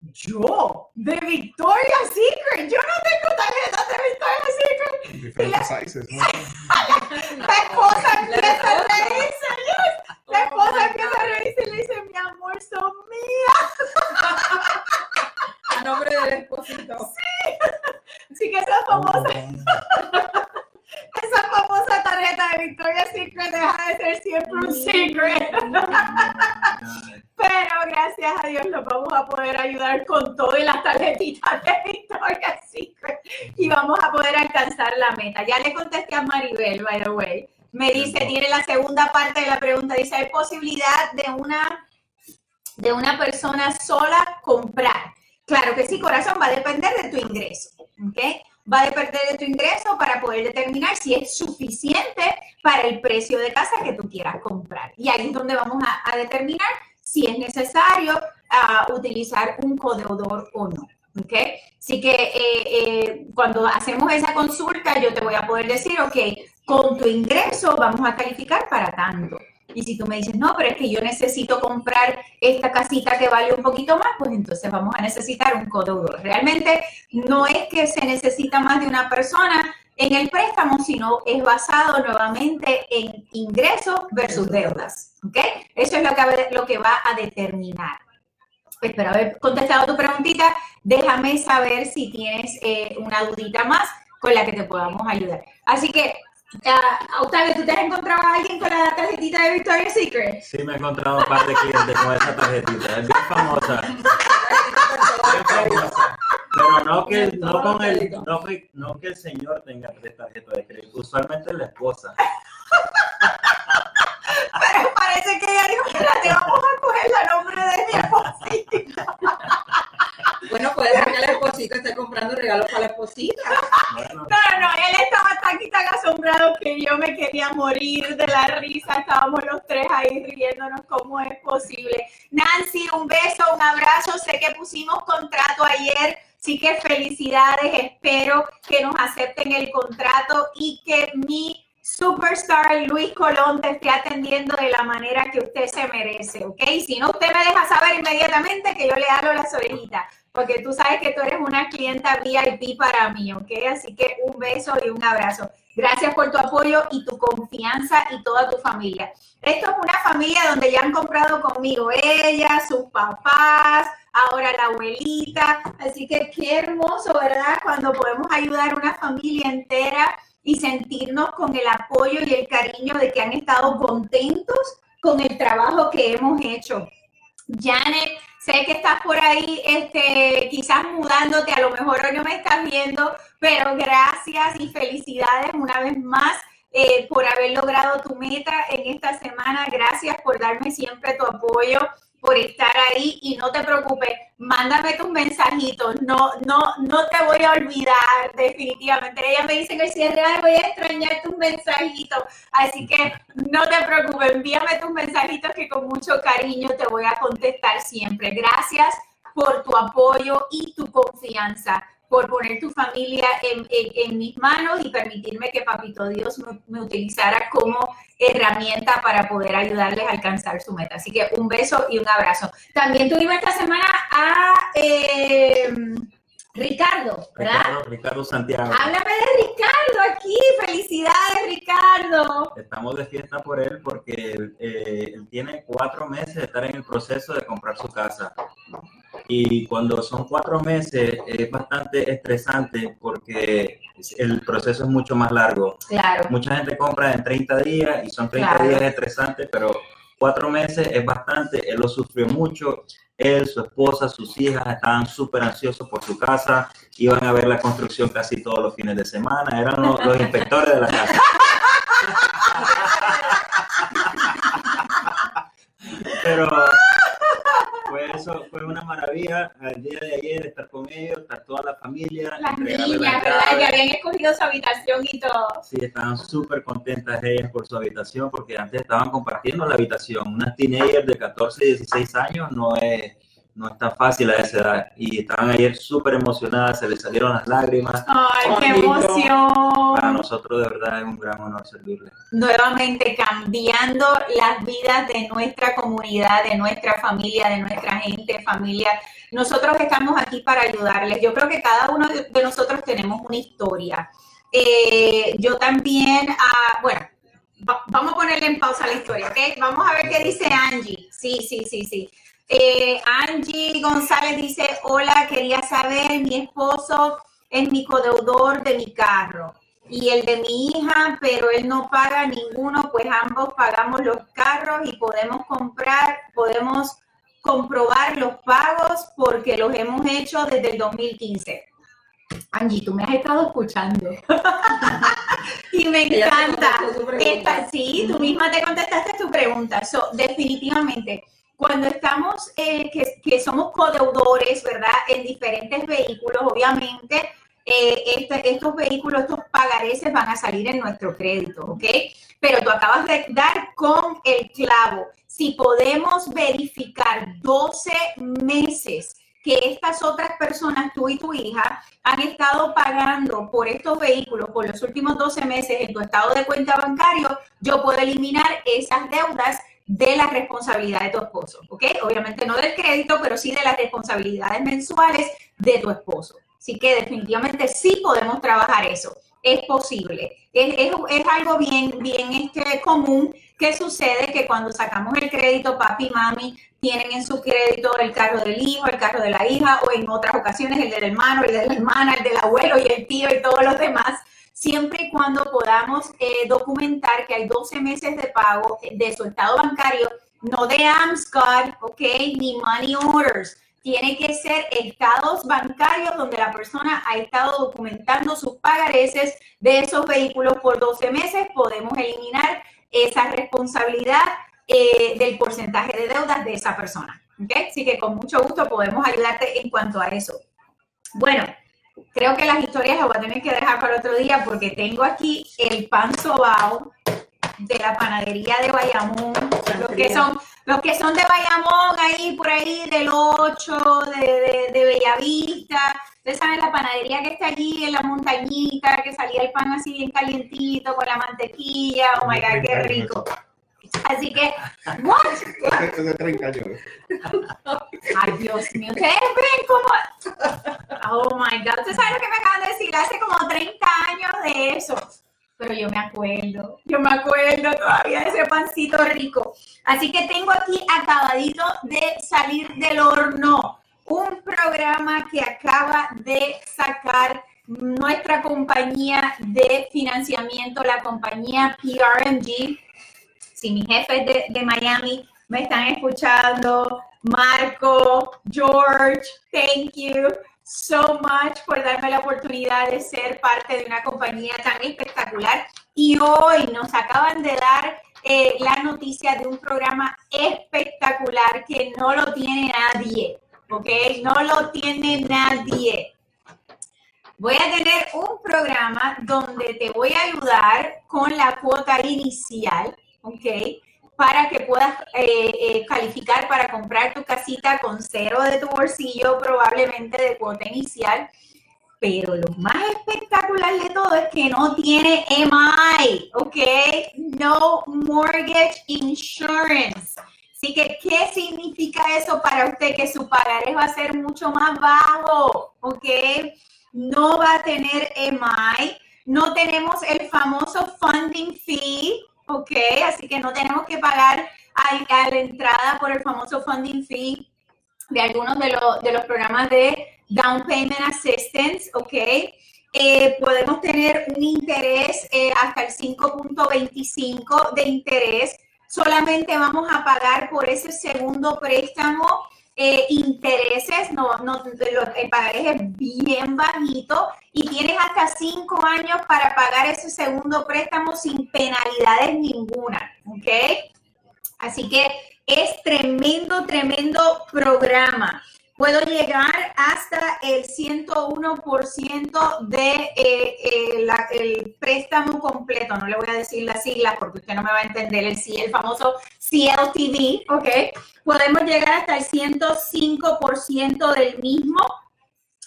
yo, de Victoria's Secret, yo no tengo tarjetas de Victoria's Secret. Diferentes sizes, ¿no? La esposa empieza a reírse, yes. la esposa empieza a reírse y le dice, mi amor, son mías. a nombre del esposito. Así que esa famosa, esa famosa tarjeta de Victoria's Secret deja de ser siempre un secret. Pero gracias a Dios los vamos a poder ayudar con todo y las tarjetitas de Victoria's Secret y vamos a poder alcanzar la meta. Ya le contesté a Maribel, by the way. Me dice, tiene la segunda parte de la pregunta, dice, ¿hay posibilidad de una, de una persona sola comprar? Claro que sí, corazón, va a depender de tu ingreso, ¿ok? Va a depender de tu ingreso para poder determinar si es suficiente para el precio de casa que tú quieras comprar. Y ahí es donde vamos a, determinar si es necesario ah, utilizar un codeudor o no. ¿ok? Así que eh, eh, cuando hacemos esa consulta, yo te voy a poder decir, ok, con tu ingreso vamos a calificar para tanto. Y si tú me dices, no, pero es que yo necesito comprar esta casita que vale un poquito más, pues entonces vamos a necesitar un codeudor. Realmente no es que se necesita más de una persona en el préstamo, sino es basado nuevamente en ingresos versus deudas. ¿Ok? Eso es lo que, va a determinar. Espero haber contestado tu preguntita. Déjame saber si tienes eh, una dudita más con la que te podamos ayudar. Así que Uh, Octavio, ¿tú te has encontrado a alguien con la tarjetita de Victoria's Secret? Sí, me he encontrado un par de clientes con esa tarjetita. Es bien famosa. Bien famosa. Pero no que, no con el, no que, no que el señor tenga tres tarjetas de crédito. Usualmente la esposa. Pero parece que ella dijo, espérate, vamos a coger la nombre de mi esposita. Bueno, puede ser que el esposito esté comprando regalos para la esposita. No, no, él estaba tan y tan asombrado que yo me quería morir de la risa. Estábamos los tres ahí riéndonos cómo es posible. Nancy, un beso, un abrazo. Sé que pusimos contrato ayer. Sí que felicidades. Espero que nos acepten el contrato y que mi superstar Luis Colón te esté atendiendo de la manera que usted se merece, ¿ok? Si no, usted me deja saber inmediatamente que yo le hablo las orejitas, porque tú sabes que tú eres una clienta VIP para mí, ¿ok? Así que un beso y un abrazo. Gracias por tu apoyo y tu confianza y toda tu familia. Esto es una familia donde ya han comprado conmigo ella, sus papás, ahora la abuelita. Así que qué hermoso, ¿verdad? Cuando podemos ayudar a una familia entera y sentirnos con el apoyo y el cariño de que han estado contentos con el trabajo que hemos hecho. Janet, sé que estás por ahí, este, quizás mudándote, a lo mejor hoy no me estás viendo, pero gracias y felicidades una vez más eh, por haber logrado tu meta en esta semana. Gracias por darme siempre tu apoyo, por estar ahí y no te preocupes, mándame tus mensajitos, no, no, no te voy a olvidar definitivamente. Ella me dice que el cierre, "Ay, voy a extrañar tus mensajitos, así que no te preocupes, envíame tus mensajitos que con mucho cariño te voy a contestar siempre. Gracias por tu apoyo y tu confianza, por poner tu familia en, en- en mis manos y permitirme que Papito Dios me, me utilizara como herramienta para poder ayudarles a alcanzar su meta. Así que un beso y un abrazo. También tuvimos esta semana a eh, Ricardo, ¿verdad? Ricardo, Ricardo Santiago. Háblame de Ricardo aquí. Felicidades, Ricardo. Estamos de fiesta por él porque eh, él tiene cuatro meses de estar en el proceso de comprar su casa. Y cuando son cuatro meses es bastante estresante porque el proceso es mucho más largo. Claro. Mucha gente compra en 30 días y son 30 Claro. días estresantes, pero cuatro meses es bastante. Él lo sufrió mucho. Él, su esposa, sus hijas estaban súper ansiosos por su casa. Iban a ver la construcción casi todos los fines de semana. Eran los, los inspectores de la casa. Pero fue eso, fue una maravilla al día de ayer estar con ellos, estar toda la familia, Las niñas, las ¿verdad? Que habían escogido su habitación y todo. Sí, estaban súper contentas ellas por su habitación porque antes estaban compartiendo la habitación. Unas teenagers de 14 y 16 años no es, no es tan fácil a esa edad. Y estaban ayer súper emocionadas, se les salieron las lágrimas. Ay, qué Bonito. Para emoción. nosotros de verdad es un gran honor servirles. Nuevamente cambiando las vidas de nuestra comunidad, de nuestra familia, de nuestra gente, familia. Nosotros estamos aquí para ayudarles. Yo creo que cada uno de de nosotros tenemos una historia. Eh, yo también, ah, bueno, va- vamos a ponerle en pausa la historia, ¿ok? Vamos a ver qué dice Angie. Sí, sí, sí, sí. Eh, Angie González dice, hola, quería saber, mi esposo es mi codeudor de mi carro y el de mi hija, pero él no paga ninguno, pues ambos pagamos los carros y podemos comprar, podemos comprobar los pagos porque los hemos hecho desde el 2015. Angie, tú me has estado escuchando. y me encanta. Esta, sí, tú misma te contestaste tu pregunta. So, definitivamente, cuando estamos, eh, que, que somos codeudores, ¿verdad? En diferentes vehículos, obviamente, eh, este- estos vehículos, estos pagareces van a salir en nuestro crédito, ¿ok? Pero tú acabas de dar con el clavo. Si podemos verificar 12 meses que estas otras personas, tú y tu hija, han estado pagando por estos vehículos por los últimos 12 meses en tu estado de cuenta bancario, yo puedo eliminar esas deudas de la responsabilidad de tu esposo, ¿ok? Obviamente no del crédito, pero sí de las responsabilidades mensuales de tu esposo. Así que definitivamente sí podemos trabajar eso. Es posible. Es, es- es algo bien, bien este, común que sucede que cuando sacamos el crédito, papi y mami tienen en su crédito el carro del hijo, el carro de la hija, o en otras ocasiones el del hermano, el de la hermana, el del abuelo y el tío y todos los demás. Siempre y cuando podamos eh, documentar que hay 12 meses de pago de su estado bancario, no de AMSCOD, ¿ok? Ni money orders. Tiene que ser estados bancarios donde la persona ha estado documentando sus pagareces de esos vehículos por 12 meses. Podemos eliminar esa responsabilidad eh, del porcentaje de deudas de esa persona. ¿ok? Así que con mucho gusto podemos ayudarte en cuanto a eso. Bueno, creo que las historias las voy a tener que dejar para otro día porque tengo aquí el pan sobao de la panadería de Bayamón, los que son los que son de Bayamón, ahí por ahí del 8, de, de, de Bellavista, ustedes saben la panadería que está allí en la montañita, que salía el pan así bien calientito con la mantequilla, oh my god, qué rico. Así que, what? De 30 años. Ay, Dios mío, ustedes ven cómo. Oh my God, ustedes saben lo que me acaban de decir, hace como 30 años de eso. Pero yo me acuerdo, yo me acuerdo todavía de ese pancito rico. Así que tengo aquí acabadito de salir del horno un programa que acaba de sacar nuestra compañía de financiamiento, la compañía PRMG. Si mis jefes de, Miami me están escuchando, Marco, George, thank you so much por darme la oportunidad de ser parte de una compañía tan espectacular. Y hoy nos acaban de dar eh, la noticia de un programa espectacular que no lo tiene nadie, ¿ok? No lo tiene nadie. Voy a tener un programa donde te voy a ayudar con la cuota inicial, ¿ok? para que puedas eh, eh, calificar para comprar tu casita con cero de tu bolsillo, probablemente de cuota inicial. Pero lo más espectacular de todo es que no tiene MI, ¿ok? No Mortgage Insurance. Así que, ¿qué significa eso para usted? Que su pagaré va a ser mucho más bajo, ¿ok? No va a tener MI. No tenemos el famoso funding fee, ¿ok? Así que no tenemos que pagar a, la entrada por el famoso funding fee de algunos de los programas de Down Payment Assistance, ¿ok? Eh, podemos tener un interés eh, hasta el 5.25 de interés. Solamente vamos a pagar por ese segundo préstamo eh, intereses, no, no, el pagaré es bien bajito y tienes hasta cinco años para pagar ese segundo préstamo sin penalidades ninguna, ¿ok? Así que es tremendo, tremendo programa. Puedo llegar hasta el 101% de eh, eh, la, el préstamo completo. No le voy a decir las siglas porque usted no me va a entender el, el famoso CLTV, ¿ok? Podemos llegar hasta el 105% del mismo.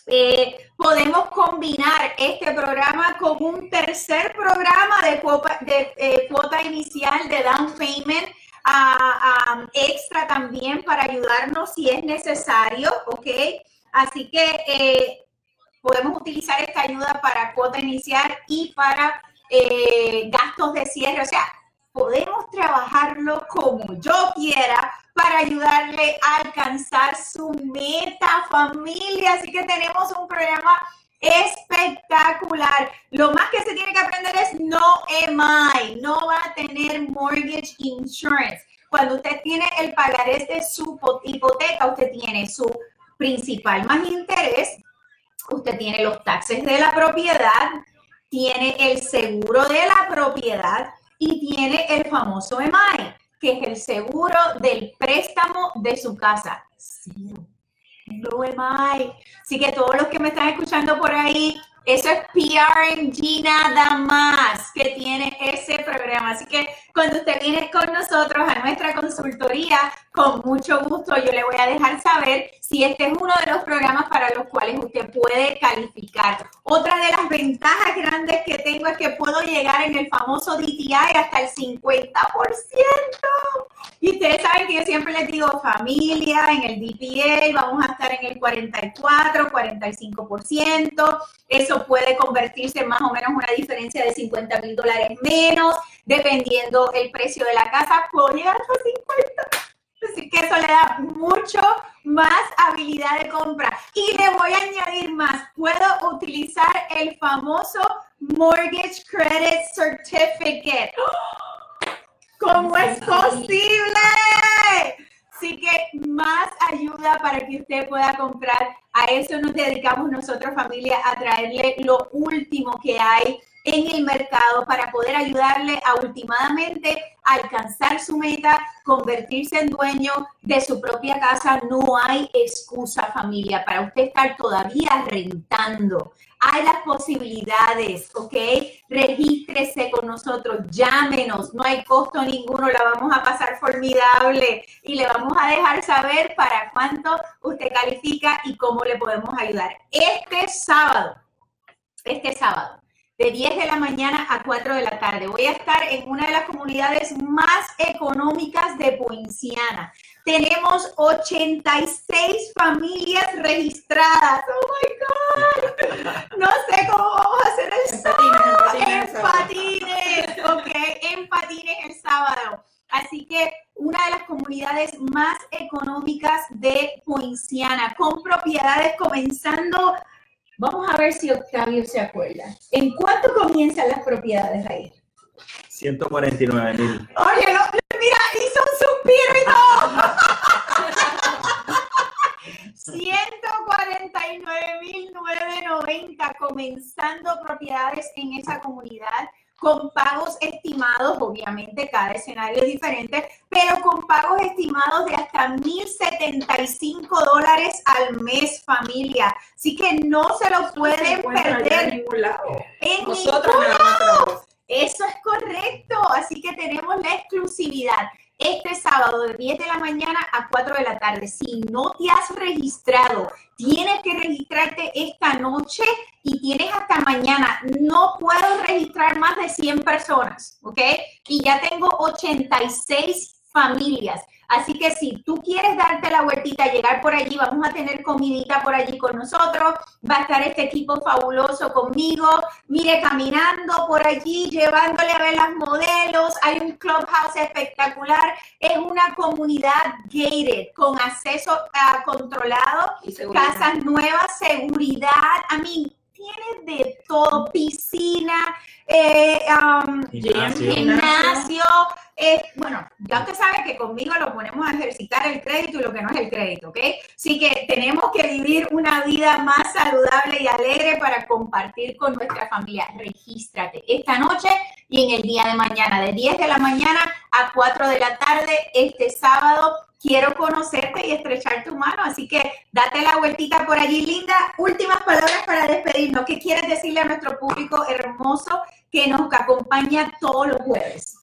Eh, podemos combinar este programa con un tercer programa de cuota, de, eh, cuota inicial de down payment a extra también para ayudarnos si es necesario, ¿ok? Así que eh, podemos utilizar esta ayuda para cuota inicial y para eh, gastos de cierre, o sea, podemos trabajarlo como yo quiera para ayudarle a alcanzar su meta, familia. Así que tenemos un programa espectacular. Lo más que se tiene que aprender es no EMI, no va a tener mortgage insurance. Cuando usted tiene el pagarés de su hipoteca, usted tiene su principal más interés, usted tiene los taxes de la propiedad, tiene el seguro de la propiedad y tiene el famoso EMI, que es el seguro del préstamo de su casa. Cero. No EMI. Así que todos los que me están escuchando por ahí, eso es PRMG nada más que tiene ese programa. Así que cuando usted viene con nosotros a nuestra consultoría, con mucho gusto yo le voy a dejar saber si este es uno de los programas para los cuales usted puede calificar. Otra de las ventajas grandes que tengo es que puedo llegar en el famoso DTI hasta el 50%. Y ustedes saben que yo siempre les digo familia, en el DPA vamos a estar en el 44, 45%. Eso puede convertirse en más o menos una diferencia de 50 mil dólares menos, dependiendo el precio de la casa, puedo llegar hasta 50. Así que eso le da mucho más habilidad habilidad de compra. Y le voy a añadir más. Puedo utilizar el famoso Mortgage Credit Certificate. ¿Cómo es posible? Así que más ayuda para que usted pueda comprar. A eso nos dedicamos nosotros familia, a traerle lo último que hay en el mercado para poder ayudarle a últimamente alcanzar su meta, convertirse en dueño de su propia casa. No hay excusa familia para usted estar todavía rentando. Hay las posibilidades, ¿ok? Regístrese con nosotros, llámenos, no hay costo ninguno, la vamos a pasar formidable y le vamos a dejar saber para cuánto usted califica y cómo le podemos ayudar. Este sábado, este sábado, de 10 de la mañana a 4 de la tarde. Voy a estar en una de las comunidades más económicas de Poinciana. Tenemos 86 familias registradas. Oh my God. No sé cómo vamos a hacer el En sábado. patines, en patines En patines, ok, en patines el sábado. Así que una de las comunidades más económicas de Poinciana, con propiedades comenzando Vamos a ver si Octavio se acuerda. ¿En cuánto comienzan las propiedades ahí? 149 mil. Oye, no, mira, hizo un suspiro y todo. 149.990 comenzando propiedades en esa comunidad con pagos estimados, obviamente cada escenario es diferente, pero con pagos estimados de hasta 1.075 dólares al mes familia. Así que no se lo pueden ya en perder ningún lado. en Nosotros ningún traemos. eso es correcto, así que tenemos la exclusividad este sábado de 10 de la mañana a 4 de la tarde. Si no te has registrado, tienes que registrarte esta noche y tienes hasta mañana. No puedo registrar más de 100 personas, ¿ok? Y ya tengo 86 familias. Así que si tú quieres darte la vueltita, llegar por allí, vamos a tener comidita por allí con nosotros. Va a estar este equipo fabuloso conmigo. Mire, caminando por allí, llevándole a ver las modelos. Hay un clubhouse espectacular. Es una comunidad gated, con acceso ah, controlado, casas nuevas, seguridad. A mí, tiene de todo, piscina, eh, um, Gimnasio. gimnasio. eh, bueno, ya usted sabe que conmigo lo ponemos a ejercitar el crédito y lo que no es el crédito, ¿ok? Así que tenemos que vivir una vida más saludable y alegre para compartir con nuestra familia. Regístrate esta noche y en el día de mañana, de 10 de la mañana a 4 de la tarde, este sábado. Quiero conocerte y estrechar tu mano, así que date la vueltita por allí, Linda. Últimas palabras para despedirnos. ¿Qué quieres decirle a nuestro público hermoso que nos acompaña todos los jueves?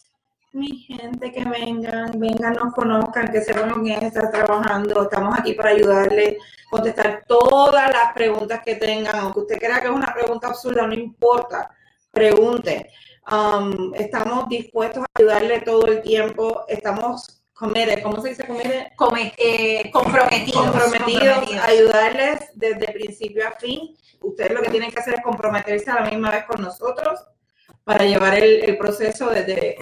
Mi gente que vengan, vengan, nos conozcan, que sepan con quién está trabajando. Estamos aquí para ayudarle, contestar todas las preguntas que tengan. Aunque usted crea que es una pregunta absurda, no importa, pregunte. Um, estamos dispuestos a ayudarle todo el tiempo. Estamos committed, ¿cómo se dice committed? Come- eh, comprometidos. comprometidos a ayudarles desde principio a fin. Ustedes lo que tienen que hacer es comprometerse a la misma vez con nosotros para llevar el, el proceso desde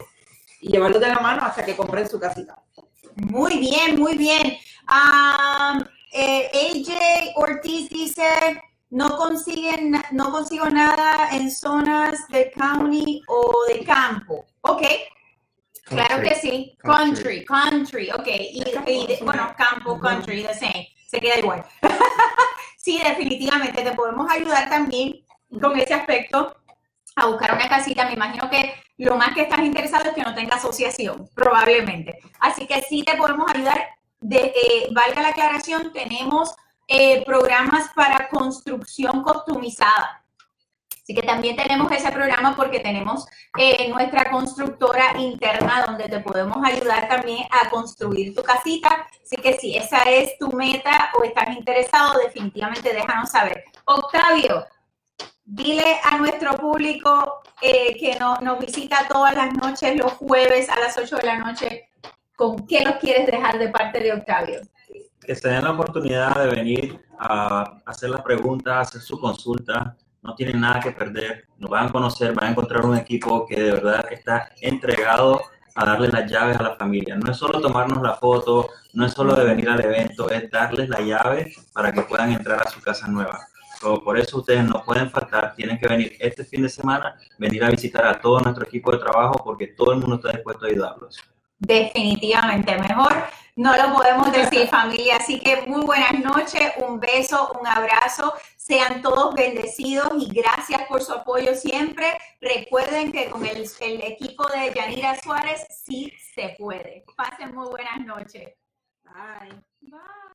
y llevarlo de la mano hasta que compren su casita. Muy bien, muy bien. Am, eh, AJ Ortiz dice, no consiguen, no consigo nada en zonas de county o de campo. Ok, claro Country. que sí. Country, country, ok. Y, y de- bueno, campo, country, the same. Se queda igual. sí, definitivamente te podemos ayudar también con ese aspecto a buscar una casita. Me imagino que lo más que estás interesado es que no tenga asociación, probablemente. Así que sí te podemos ayudar. De, eh, valga la aclaración, tenemos eh, programas para construcción customizada. Así que también tenemos ese programa porque tenemos eh, nuestra constructora interna donde te podemos ayudar también a construir tu casita. Así que si esa es tu meta o estás interesado, definitivamente déjanos saber. Octavio, dile a nuestro público eh, que no- nos visita todas las noches, los jueves a las 8 de la noche, ¿con qué nos quieres dejar de parte de Octavio? que se den la oportunidad de venir a hacer las preguntas, hacer su consulta. No tienen nada que perder. Nos van a conocer, van a encontrar un equipo que de verdad está entregado a darle las llaves a la familia. No es solo tomarnos la foto, no es solo de venir al evento, es darles la llave para que puedan entrar a su casa nueva. por eso ustedes no pueden faltar, tienen que venir este fin de semana, venir a visitar a todo nuestro equipo de trabajo porque todo el mundo está dispuesto a ayudarlos. Definitivamente, mejor no lo podemos decir familia. Así que muy buenas noches, un beso, un abrazo. Sean todos bendecidos y gracias por su apoyo siempre. Recuerden que con el, el equipo de Yanira Suárez sí se puede. Pasen muy buenas noches. Bye. Bye.